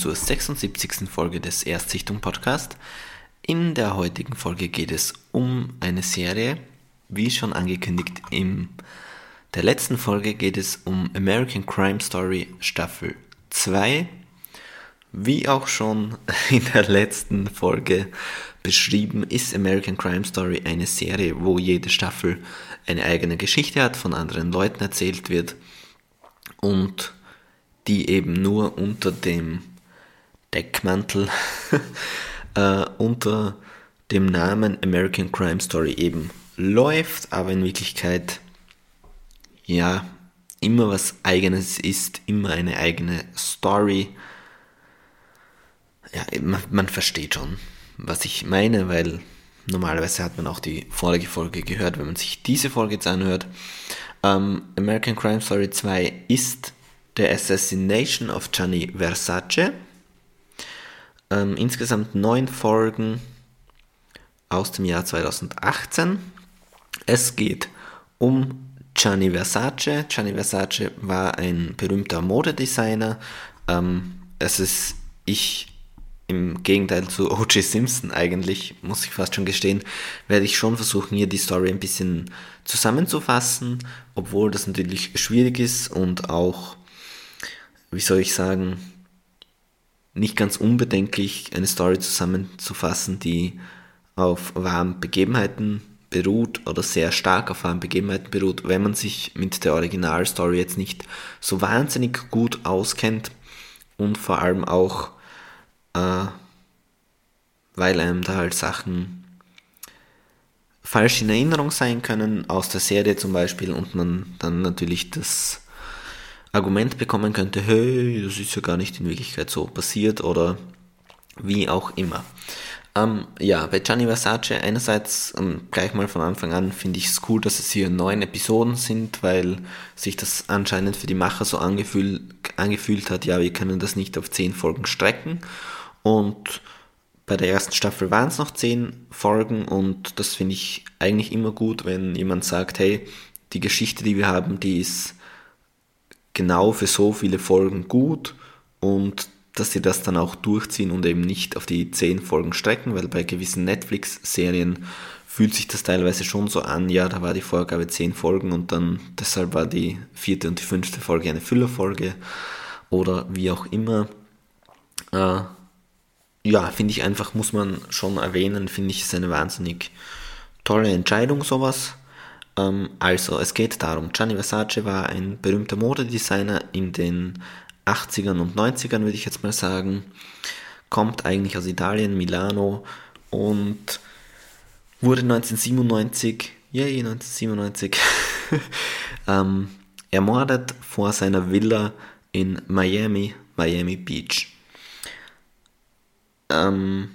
zur 76. Folge des Erstsichtung Podcast. In der heutigen Folge geht es um eine Serie, wie schon angekündigt in der letzten Folge geht es um American Crime Story Staffel 2. Wie auch schon in der letzten Folge beschrieben, ist American Crime Story eine Serie, wo jede Staffel eine eigene Geschichte hat, von anderen Leuten erzählt wird und die eben nur unter dem Deckmantel, äh, unter dem Namen American Crime Story eben läuft, aber in Wirklichkeit ja immer was eigenes ist, immer eine eigene Story. Ja, man, man versteht schon, was ich meine, weil normalerweise hat man auch die vorige Folge gehört, wenn man sich diese Folge jetzt anhört. Ähm, American Crime Story 2 ist The Assassination of Gianni Versace. Ähm, insgesamt neun Folgen aus dem Jahr 2018. Es geht um Gianni Versace. Gianni Versace war ein berühmter Modedesigner. Ähm, es ist ich im Gegenteil zu O.J. Simpson eigentlich, muss ich fast schon gestehen, werde ich schon versuchen, hier die Story ein bisschen zusammenzufassen, obwohl das natürlich schwierig ist und auch, wie soll ich sagen, nicht ganz unbedenklich, eine Story zusammenzufassen, die auf wahren Begebenheiten beruht oder sehr stark auf wahren Begebenheiten beruht, wenn man sich mit der Originalstory jetzt nicht so wahnsinnig gut auskennt und vor allem auch äh, weil einem da halt Sachen falsch in Erinnerung sein können, aus der Serie zum Beispiel, und man dann natürlich das Argument bekommen könnte, hey, das ist ja gar nicht in Wirklichkeit so passiert oder wie auch immer. Ähm, ja, bei Gianni Versace einerseits ähm, gleich mal von Anfang an finde ich es cool, dass es hier neun Episoden sind, weil sich das anscheinend für die Macher so angefühl, angefühlt hat, ja, wir können das nicht auf zehn Folgen strecken und bei der ersten Staffel waren es noch zehn Folgen und das finde ich eigentlich immer gut, wenn jemand sagt, hey, die Geschichte, die wir haben, die ist genau für so viele Folgen gut und dass sie das dann auch durchziehen und eben nicht auf die zehn Folgen strecken, weil bei gewissen Netflix-Serien fühlt sich das teilweise schon so an, ja, da war die Vorgabe zehn Folgen und dann deshalb war die vierte und die fünfte Folge eine Füllerfolge oder wie auch immer. Äh, ja, finde ich einfach, muss man schon erwähnen, finde ich, ist eine wahnsinnig tolle Entscheidung, sowas. Ähm, also, es geht darum, Gianni Versace war ein berühmter Modedesigner in den 80ern und 90ern, würde ich jetzt mal sagen. Kommt eigentlich aus Italien, Milano und wurde 1997, yay, 1997, ähm, ermordet vor seiner Villa in Miami, Miami Beach. Ähm,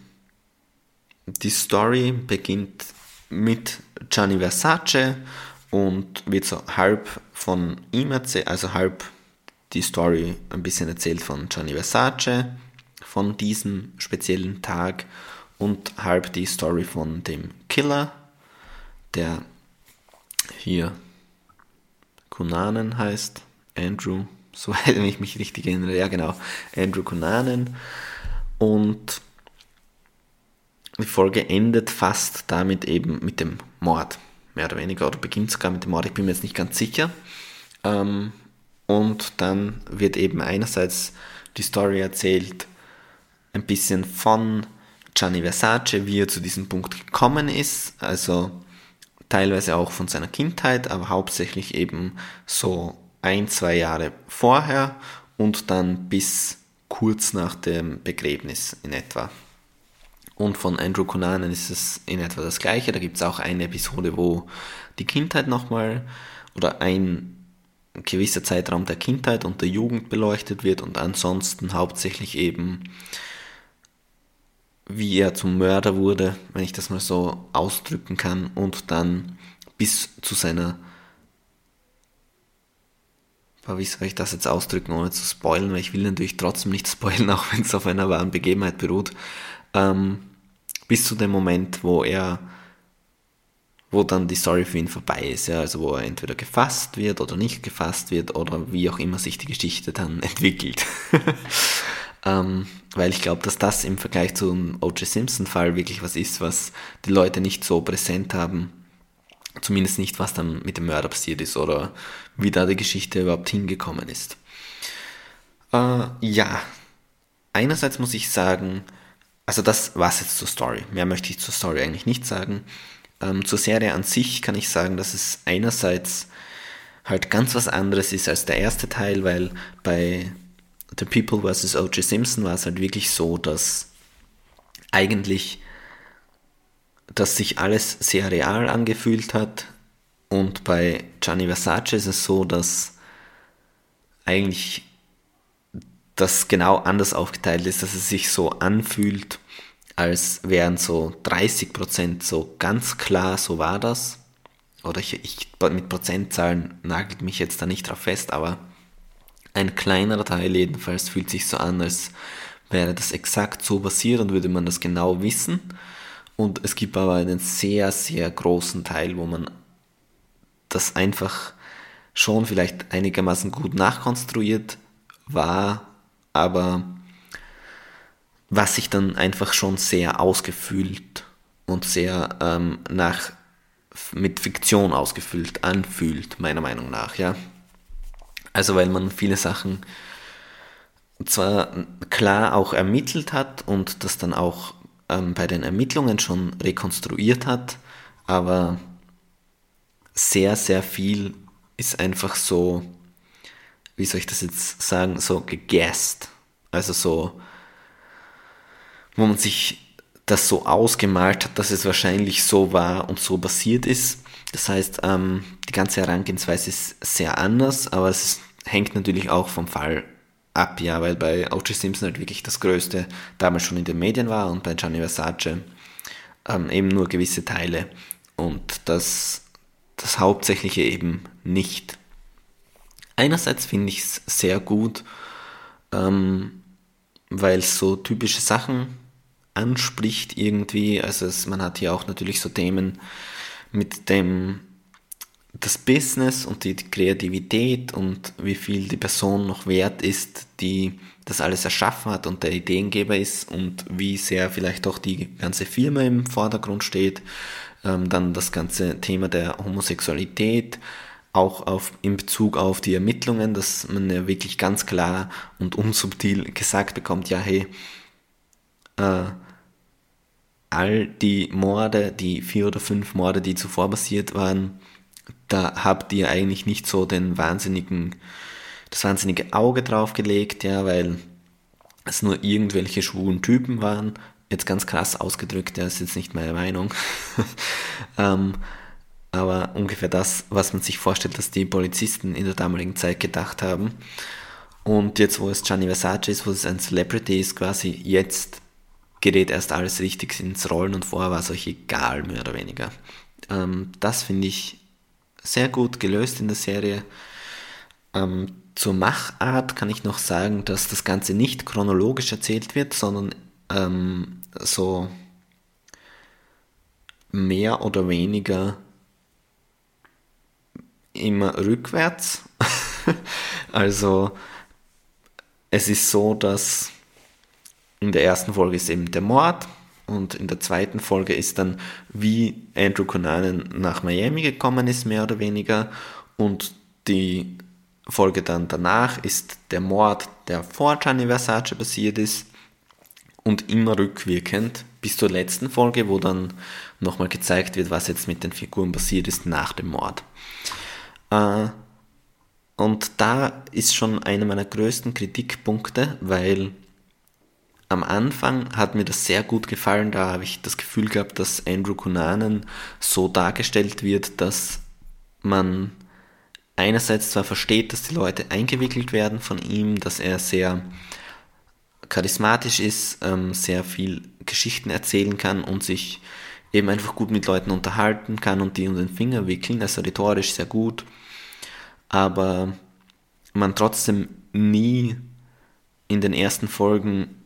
die Story beginnt mit Gianni Versace und wird so halb von ihm erzählt, also halb die Story ein bisschen erzählt von Gianni Versace, von diesem speziellen Tag und halb die Story von dem Killer, der hier Kunanen heißt, Andrew, soweit ich mich richtig erinnere, ja genau, Andrew Kunanen. Und die Folge endet fast damit eben mit dem Mord, mehr oder weniger, oder beginnt sogar mit dem Mord, ich bin mir jetzt nicht ganz sicher. Ähm, und dann wird eben einerseits die Story erzählt, ein bisschen von Gianni Versace, wie er zu diesem Punkt gekommen ist, also teilweise auch von seiner Kindheit, aber hauptsächlich eben so ein, zwei Jahre vorher und dann bis kurz nach dem Begräbnis in etwa. Und von Andrew Conanen ist es in etwa das gleiche. Da gibt es auch eine Episode, wo die Kindheit nochmal oder ein gewisser Zeitraum der Kindheit und der Jugend beleuchtet wird und ansonsten hauptsächlich eben, wie er zum Mörder wurde, wenn ich das mal so ausdrücken kann, und dann bis zu seiner wie soll ich das jetzt ausdrücken, ohne zu spoilen, weil ich will natürlich trotzdem nicht spoilen, auch wenn es auf einer wahren Begebenheit beruht, ähm, bis zu dem Moment, wo er wo dann die Story für ihn vorbei ist, ja, also wo er entweder gefasst wird oder nicht gefasst wird oder wie auch immer sich die Geschichte dann entwickelt. ähm, weil ich glaube, dass das im Vergleich zum O.J. Simpson-Fall wirklich was ist, was die Leute nicht so präsent haben. Zumindest nicht, was dann mit dem Mörder passiert ist oder wie da die Geschichte überhaupt hingekommen ist. Äh, ja, einerseits muss ich sagen, also das war es jetzt zur Story. Mehr möchte ich zur Story eigentlich nicht sagen. Ähm, zur Serie an sich kann ich sagen, dass es einerseits halt ganz was anderes ist als der erste Teil, weil bei The People vs. O.J. Simpson war es halt wirklich so, dass eigentlich dass sich alles sehr real angefühlt hat und bei Gianni Versace ist es so, dass eigentlich das genau anders aufgeteilt ist, dass es sich so anfühlt, als wären so 30% so ganz klar, so war das. Oder ich, ich mit Prozentzahlen nagelt mich jetzt da nicht drauf fest, aber ein kleinerer Teil jedenfalls fühlt sich so an, als wäre das exakt so passiert und würde man das genau wissen. Und es gibt aber einen sehr, sehr großen Teil, wo man das einfach schon vielleicht einigermaßen gut nachkonstruiert war, aber was sich dann einfach schon sehr ausgefüllt und sehr ähm, nach mit Fiktion ausgefüllt anfühlt, meiner Meinung nach, ja. Also weil man viele Sachen zwar klar auch ermittelt hat und das dann auch ähm, bei den Ermittlungen schon rekonstruiert hat, aber sehr, sehr viel ist einfach so, wie soll ich das jetzt sagen, so gegessen. Also so, wo man sich das so ausgemalt hat, dass es wahrscheinlich so war und so passiert ist. Das heißt, ähm, die ganze Herangehensweise ist sehr anders, aber es ist, hängt natürlich auch vom Fall ab, ja, weil bei O.J. Simpson halt wirklich das Größte damals schon in den Medien war und bei Gianni Versace ähm, eben nur gewisse Teile und das, das Hauptsächliche eben nicht. Einerseits finde ich es sehr gut, ähm, weil es so typische Sachen anspricht irgendwie. Also es, man hat hier auch natürlich so Themen mit dem das Business und die Kreativität und wie viel die Person noch wert ist, die das alles erschaffen hat und der Ideengeber ist und wie sehr vielleicht auch die ganze Firma im Vordergrund steht. Ähm, dann das ganze Thema der Homosexualität, auch auf, in Bezug auf die Ermittlungen, dass man ja wirklich ganz klar und unsubtil gesagt bekommt, ja hey, äh, all die Morde, die vier oder fünf Morde, die zuvor passiert waren, da habt ihr eigentlich nicht so den wahnsinnigen, das wahnsinnige Auge drauf gelegt, ja, weil es nur irgendwelche schwulen Typen waren. Jetzt ganz krass ausgedrückt, ja, ist jetzt nicht meine Meinung. ähm, aber ungefähr das, was man sich vorstellt, dass die Polizisten in der damaligen Zeit gedacht haben. Und jetzt, wo es Gianni Versace ist, wo es ein Celebrity ist, quasi jetzt gerät erst alles richtig ins Rollen und vorher war es euch egal, mehr oder weniger. Ähm, das finde ich sehr gut gelöst in der Serie. Ähm, zur Machart kann ich noch sagen, dass das Ganze nicht chronologisch erzählt wird, sondern ähm, so mehr oder weniger immer rückwärts. also es ist so, dass in der ersten Folge ist eben der Mord und in der zweiten Folge ist dann, wie Andrew Cunanan nach Miami gekommen ist, mehr oder weniger. Und die Folge dann danach ist der Mord, der vor Gianni Versace passiert ist. Und immer rückwirkend bis zur letzten Folge, wo dann nochmal gezeigt wird, was jetzt mit den Figuren passiert ist nach dem Mord. Äh, und da ist schon einer meiner größten Kritikpunkte, weil am Anfang hat mir das sehr gut gefallen, da habe ich das Gefühl gehabt, dass Andrew Cunanan so dargestellt wird, dass man einerseits zwar versteht, dass die Leute eingewickelt werden von ihm, dass er sehr charismatisch ist, ähm, sehr viel Geschichten erzählen kann und sich eben einfach gut mit Leuten unterhalten kann und die um den Finger wickeln, also rhetorisch sehr gut, aber man trotzdem nie in den ersten Folgen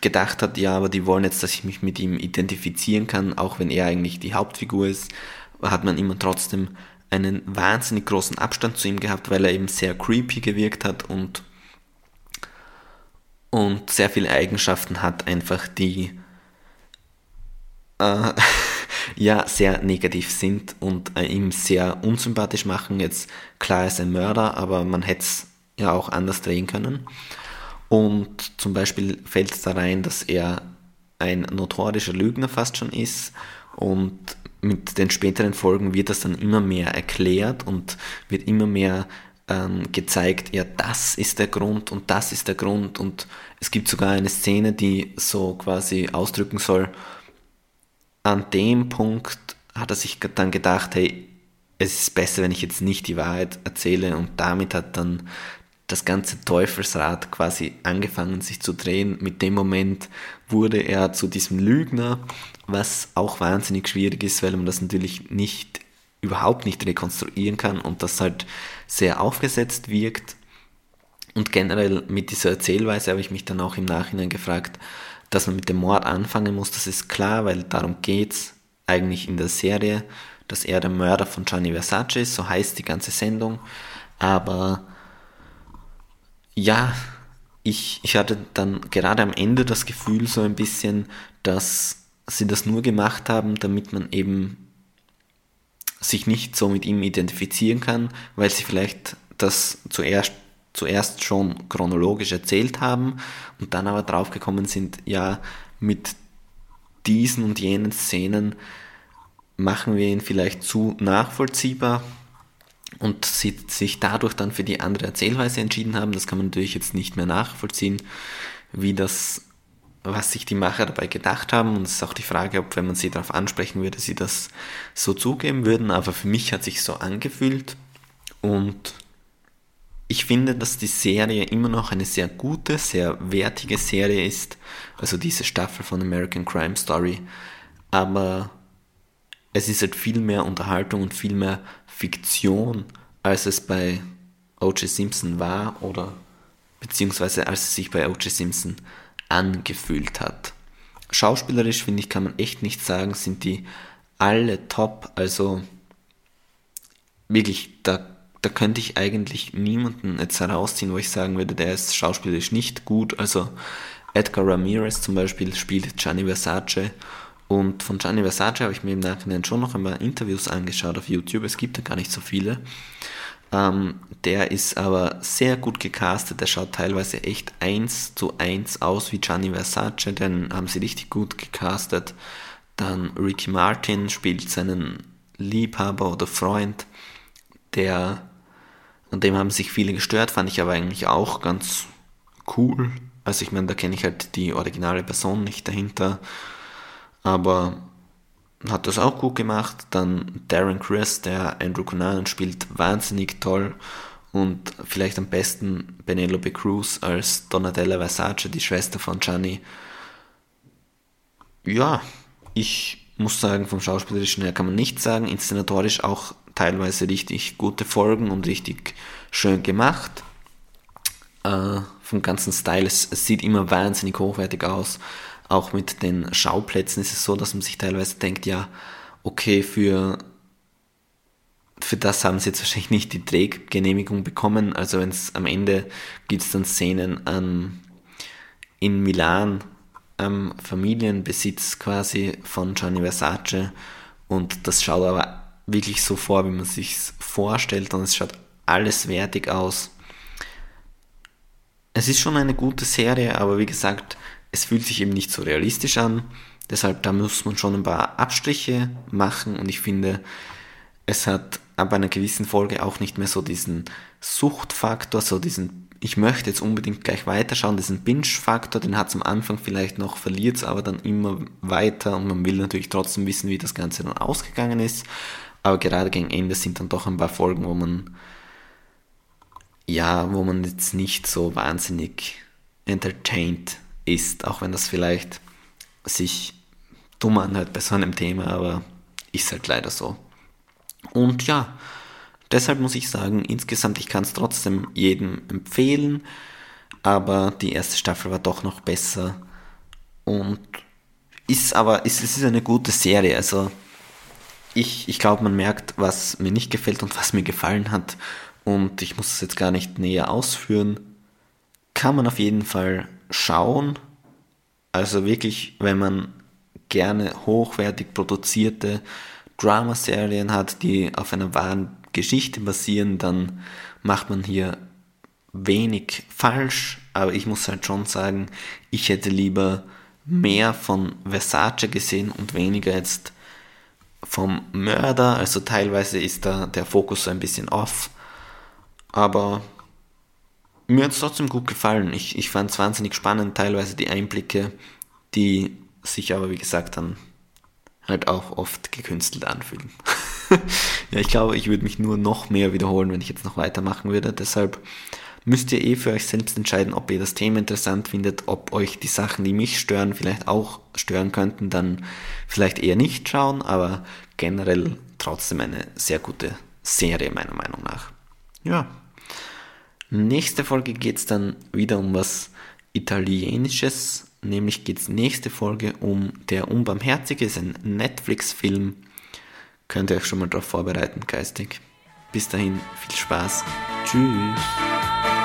gedacht hat, ja, aber die wollen jetzt, dass ich mich mit ihm identifizieren kann, auch wenn er eigentlich die Hauptfigur ist, hat man immer trotzdem einen wahnsinnig großen Abstand zu ihm gehabt, weil er eben sehr creepy gewirkt hat und, und sehr viele Eigenschaften hat, einfach die äh, ja sehr negativ sind und äh, ihm sehr unsympathisch machen. Jetzt klar ist ein Mörder, aber man hätte es ja auch anders drehen können. Und zum Beispiel fällt es da rein, dass er ein notorischer Lügner fast schon ist und mit den späteren Folgen wird das dann immer mehr erklärt und wird immer mehr ähm, gezeigt, ja, das ist der Grund und das ist der Grund und es gibt sogar eine Szene, die so quasi ausdrücken soll, an dem Punkt hat er sich dann gedacht, hey, es ist besser, wenn ich jetzt nicht die Wahrheit erzähle und damit hat dann das ganze Teufelsrad quasi angefangen sich zu drehen. Mit dem Moment wurde er zu diesem Lügner, was auch wahnsinnig schwierig ist, weil man das natürlich nicht überhaupt nicht rekonstruieren kann und das halt sehr aufgesetzt wirkt. Und generell mit dieser Erzählweise habe ich mich dann auch im Nachhinein gefragt, dass man mit dem Mord anfangen muss, das ist klar, weil darum geht's eigentlich in der Serie, dass er der Mörder von Gianni Versace ist, so heißt die ganze Sendung. Aber ja, ich, ich hatte dann gerade am Ende das Gefühl so ein bisschen, dass sie das nur gemacht haben, damit man eben sich nicht so mit ihm identifizieren kann, weil sie vielleicht das zuerst, zuerst schon chronologisch erzählt haben und dann aber draufgekommen sind, ja, mit diesen und jenen Szenen machen wir ihn vielleicht zu nachvollziehbar und sie sich dadurch dann für die andere Erzählweise entschieden haben. Das kann man natürlich jetzt nicht mehr nachvollziehen, wie das, was sich die Macher dabei gedacht haben. Und es ist auch die Frage, ob, wenn man sie darauf ansprechen würde, sie das so zugeben würden. Aber für mich hat sich so angefühlt. Und ich finde, dass die Serie immer noch eine sehr gute, sehr wertige Serie ist. Also diese Staffel von American Crime Story. Aber es ist halt viel mehr Unterhaltung und viel mehr Fiktion, als es bei O.J. Simpson war oder beziehungsweise als es sich bei O.J. Simpson angefühlt hat. Schauspielerisch finde ich, kann man echt nicht sagen, sind die alle top. Also wirklich, da, da könnte ich eigentlich niemanden jetzt herausziehen, wo ich sagen würde, der ist schauspielerisch nicht gut. Also Edgar Ramirez zum Beispiel spielt Gianni Versace und von Gianni Versace habe ich mir im Nachhinein schon noch einmal Interviews angeschaut auf YouTube. Es gibt da gar nicht so viele. Ähm, der ist aber sehr gut gecastet. Der schaut teilweise echt eins zu eins aus wie Gianni Versace. Den haben sie richtig gut gecastet. Dann Ricky Martin spielt seinen Liebhaber oder Freund. Der, an dem haben sich viele gestört, fand ich aber eigentlich auch ganz cool. Also ich meine, da kenne ich halt die originale Person nicht dahinter aber hat das auch gut gemacht. Dann Darren Chris, der Andrew Cunanan spielt, wahnsinnig toll. Und vielleicht am besten Penelope Cruz als Donatella Versace, die Schwester von Gianni. Ja, ich muss sagen, vom Schauspielerischen her kann man nichts sagen. Inszenatorisch auch teilweise richtig gute Folgen und richtig schön gemacht. Äh, vom ganzen Style, es, es sieht immer wahnsinnig hochwertig aus auch mit den Schauplätzen ist es so, dass man sich teilweise denkt, ja, okay, für, für das haben sie jetzt wahrscheinlich nicht die Drehgenehmigung bekommen. Also wenn es am Ende gibt es dann Szenen an, in Milan am Familienbesitz quasi von Gianni Versace und das schaut aber wirklich so vor, wie man sich vorstellt und es schaut alles wertig aus. Es ist schon eine gute Serie, aber wie gesagt, es fühlt sich eben nicht so realistisch an. Deshalb, da muss man schon ein paar Abstriche machen und ich finde, es hat ab einer gewissen Folge auch nicht mehr so diesen Suchtfaktor, so diesen, ich möchte jetzt unbedingt gleich weiterschauen, diesen Binge-Faktor, den hat es am Anfang vielleicht noch, verliert es aber dann immer weiter und man will natürlich trotzdem wissen, wie das Ganze dann ausgegangen ist. Aber gerade gegen Ende sind dann doch ein paar Folgen, wo man, ja, wo man jetzt nicht so wahnsinnig entertained ist, auch wenn das vielleicht sich dumm anhört bei so einem Thema, aber ist halt leider so. Und ja, deshalb muss ich sagen, insgesamt, ich kann es trotzdem jedem empfehlen, aber die erste Staffel war doch noch besser und ist aber, ist, es ist eine gute Serie, also ich, ich glaube, man merkt, was mir nicht gefällt und was mir gefallen hat. Und ich muss es jetzt gar nicht näher ausführen. Kann man auf jeden Fall schauen. Also wirklich, wenn man gerne hochwertig produzierte Dramaserien hat, die auf einer wahren Geschichte basieren, dann macht man hier wenig falsch. Aber ich muss halt schon sagen, ich hätte lieber mehr von Versace gesehen und weniger jetzt vom Mörder. Also teilweise ist da der Fokus so ein bisschen off. Aber mir hat es trotzdem gut gefallen. Ich, ich fand es wahnsinnig spannend, teilweise die Einblicke, die sich aber, wie gesagt, dann halt auch oft gekünstelt anfühlen. ja, ich glaube, ich würde mich nur noch mehr wiederholen, wenn ich jetzt noch weitermachen würde. Deshalb müsst ihr eh für euch selbst entscheiden, ob ihr das Thema interessant findet, ob euch die Sachen, die mich stören, vielleicht auch stören könnten, dann vielleicht eher nicht schauen, aber generell trotzdem eine sehr gute Serie meiner Meinung nach. Ja. Nächste Folge geht es dann wieder um was Italienisches, nämlich geht es nächste Folge um Der Unbarmherzige, ist ein Netflix-Film. Könnt ihr euch schon mal darauf vorbereiten, geistig. Bis dahin, viel Spaß. Tchau.